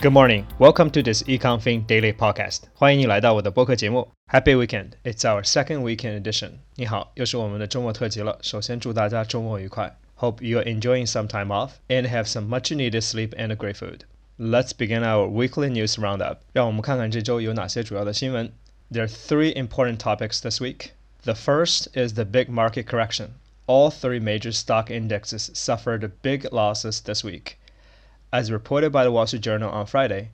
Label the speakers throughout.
Speaker 1: Good morning. Welcome to this EconFin Daily Podcast. 欢迎你来到我的播客节目。Happy weekend. It's our second weekend edition. 你好，又是我们的周末特辑了。首先祝大家周末愉快。Hope you are enjoying some time off and have some much needed sleep and great food. Let's begin our weekly news roundup. 让我们看看这周有哪些主要的新闻。There are three important topics this week. The first is the big market correction. All three major stock indexes suffered big losses this week. As reported by the Wall Street Journal on Friday,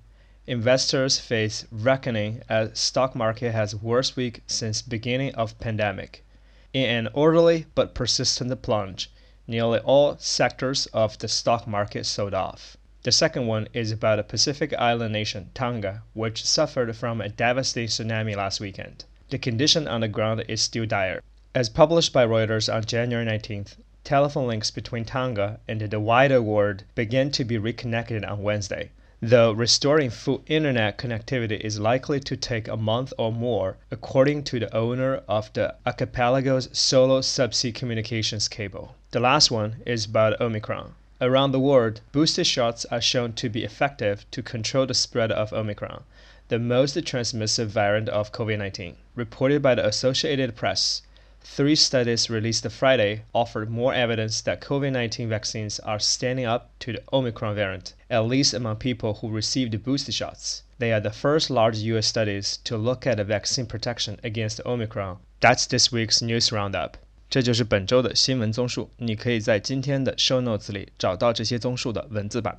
Speaker 1: investors face reckoning as stock market has worst week since beginning of pandemic. In an orderly but persistent plunge, nearly all sectors of the stock market sold off. The second one is about a Pacific island nation, Tonga, which suffered from a devastating tsunami last weekend. The condition on the ground is still dire. As published by Reuters on January 19th, telephone links between Tonga and the wider world began to be reconnected on Wednesday. Though restoring full internet connectivity is likely to take a month or more, according to the owner of the archipelago's solo subsea communications cable. The last one is about Omicron. Around the world, booster shots are shown to be effective to control the spread of Omicron, the most transmissive variant of COVID 19. Reported by the Associated Press, Three studies released Friday offered more evidence that COVID 19 vaccines are standing up to the Omicron variant, at least among people who received booster shots. They are the first large US studies to look at the vaccine protection against Omicron. That's this week's news roundup. 这就是本周的新闻综述，你可以在今天的 show notes 里找到这些综述的文字版。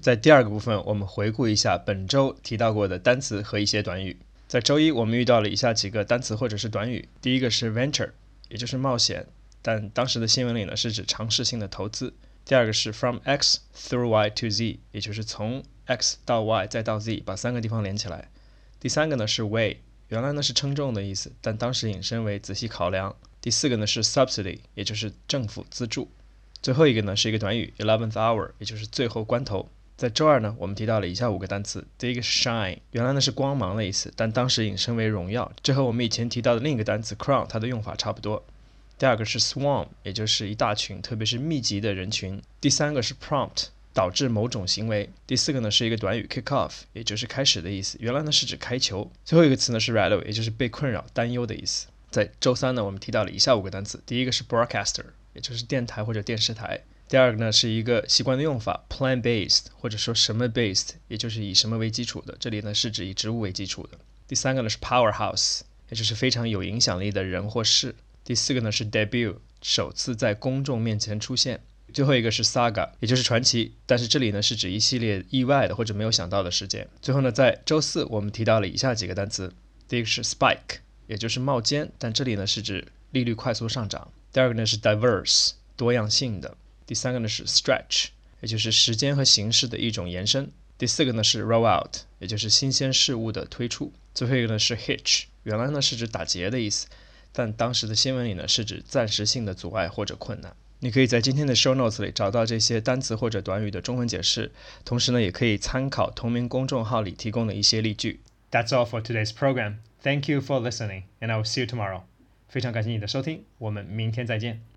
Speaker 1: 在第二个部分，我们回顾一下本周提到过的单词和一些短语。 在周一，我们遇到了以下几个单词或者是短语。第一个是 venture，也就是冒险，但当时的新闻里呢是指尝试性的投资。第二个是 from X through Y to Z，也就是从 X 到 Y 再到 Z，把三个地方连起来。第三个呢是 weigh，原来呢是称重的意思，但当时引申为仔细考量。第四个呢是 subsidy，也就是政府资助。最后一个呢是一个短语 eleventh hour，也就是最后关头。在周二呢，我们提到了以下五个单词。第一个是 shine，原来呢是光芒的意思，但当时引申为荣耀，这和我们以前提到的另一个单词 crown 它的用法差不多。第二个是 swarm，也就是一大群，特别是密集的人群。第三个是 prompt，导致某种行为。第四个呢是一个短语 kick off，也就是开始的意思，原来呢是指开球。最后一个词呢是 rattle，也就是被困扰、担忧的意思。在周三呢，我们提到了以下五个单词。第一个是 broadcaster，也就是电台或者电视台。第二个呢是一个习惯的用法，plant-based，或者说什么 based，也就是以什么为基础的。这里呢是指以植物为基础的。第三个呢是 powerhouse，也就是非常有影响力的人或事。第四个呢是 debut，首次在公众面前出现。最后一个是 saga，也就是传奇。但是这里呢是指一系列意外的或者没有想到的事件。最后呢，在周四我们提到了以下几个单词。第一个是 spike，也就是冒尖，但这里呢是指利率快速上涨。第二个呢是 diverse，多样性的。第三个呢是 stretch，也就是时间和形式的一种延伸。第四个呢是 roll out，也就是新鲜事物的推出。最后一个呢是 hitch，原来呢是指打结的意思，但当时的新闻里呢是指暂时性的阻碍或者困难。你可以在今天的 show notes 里找到这些单词或者短语的中文解释，同时呢也可以参考同名公众号里提供的一些例句。That's all for today's program. Thank you for listening, and I will see you tomorrow. 非常感谢你的收听，我们明天再见。